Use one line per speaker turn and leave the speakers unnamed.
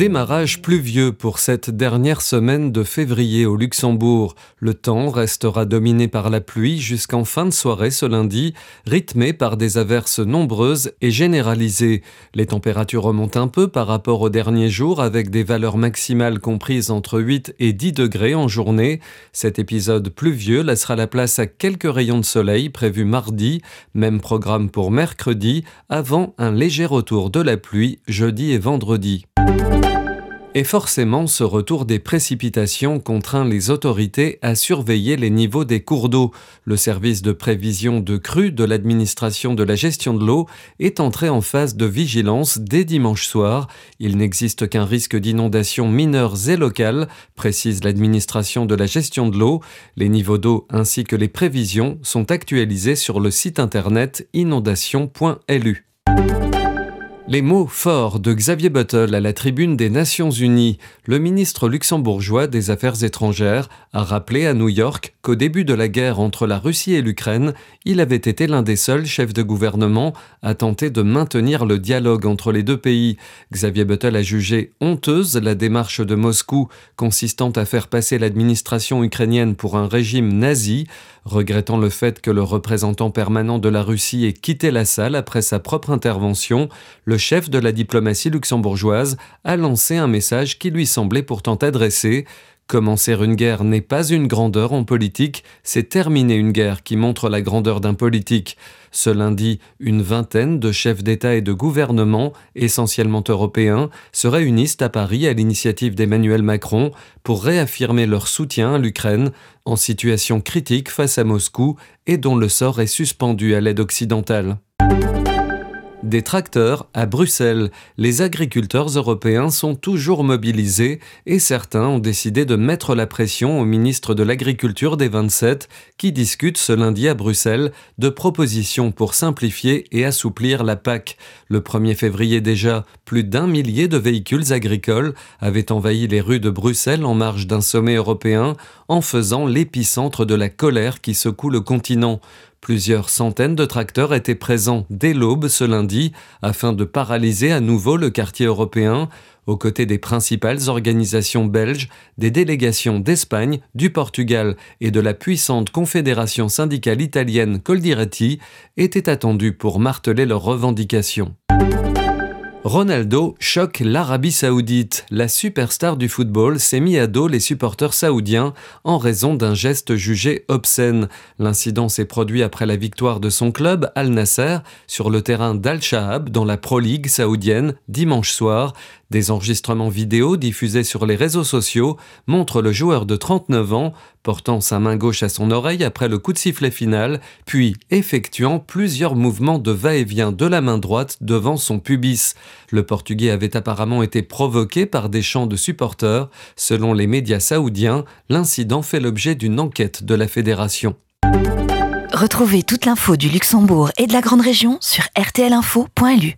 Démarrage pluvieux pour cette dernière semaine de février au Luxembourg. Le temps restera dominé par la pluie jusqu'en fin de soirée ce lundi, rythmé par des averses nombreuses et généralisées. Les températures remontent un peu par rapport aux derniers jours avec des valeurs maximales comprises entre 8 et 10 degrés en journée. Cet épisode pluvieux laissera la place à quelques rayons de soleil prévus mardi, même programme pour mercredi, avant un léger retour de la pluie jeudi et vendredi. Et forcément, ce retour des précipitations contraint les autorités à surveiller les niveaux des cours d'eau. Le service de prévision de crue de l'administration de la gestion de l'eau est entré en phase de vigilance dès dimanche soir. Il n'existe qu'un risque d'inondation mineures et locales, précise l'administration de la gestion de l'eau. Les niveaux d'eau ainsi que les prévisions sont actualisés sur le site internet inondation.lu. Les mots forts de Xavier Buttle à la tribune des Nations Unies. Le ministre luxembourgeois des Affaires étrangères a rappelé à New York qu'au début de la guerre entre la Russie et l'Ukraine, il avait été l'un des seuls chefs de gouvernement à tenter de maintenir le dialogue entre les deux pays. Xavier Buttle a jugé honteuse la démarche de Moscou consistant à faire passer l'administration ukrainienne pour un régime nazi, regrettant le fait que le représentant permanent de la Russie ait quitté la salle après sa propre intervention. Le chef de la diplomatie luxembourgeoise a lancé un message qui lui semblait pourtant adressé. Commencer une guerre n'est pas une grandeur en politique, c'est terminer une guerre qui montre la grandeur d'un politique. Ce lundi, une vingtaine de chefs d'État et de gouvernement, essentiellement européens, se réunissent à Paris à l'initiative d'Emmanuel Macron pour réaffirmer leur soutien à l'Ukraine en situation critique face à Moscou et dont le sort est suspendu à l'aide occidentale. Des tracteurs à Bruxelles. Les agriculteurs européens sont toujours mobilisés et certains ont décidé de mettre la pression au ministre de l'Agriculture des 27 qui discute ce lundi à Bruxelles de propositions pour simplifier et assouplir la PAC. Le 1er février déjà, plus d'un millier de véhicules agricoles avaient envahi les rues de Bruxelles en marge d'un sommet européen en faisant l'épicentre de la colère qui secoue le continent. Plusieurs centaines de tracteurs étaient présents dès l'aube ce lundi afin de paralyser à nouveau le quartier européen, aux côtés des principales organisations belges, des délégations d'Espagne, du Portugal et de la puissante confédération syndicale italienne Coldiretti étaient attendus pour marteler leurs revendications. Ronaldo choque l'Arabie saoudite. La superstar du football s'est mis à dos les supporters saoudiens en raison d'un geste jugé obscène. L'incident s'est produit après la victoire de son club, Al Nasser, sur le terrain d'Al Shahab dans la Pro League saoudienne dimanche soir. Des enregistrements vidéo diffusés sur les réseaux sociaux montrent le joueur de 39 ans portant sa main gauche à son oreille après le coup de sifflet final, puis effectuant plusieurs mouvements de va-et-vient de la main droite devant son pubis. Le Portugais avait apparemment été provoqué par des chants de supporters. Selon les médias saoudiens, l'incident fait l'objet d'une enquête de la fédération.
Retrouvez toute l'info du Luxembourg et de la Grande Région sur rtlinfo.lu.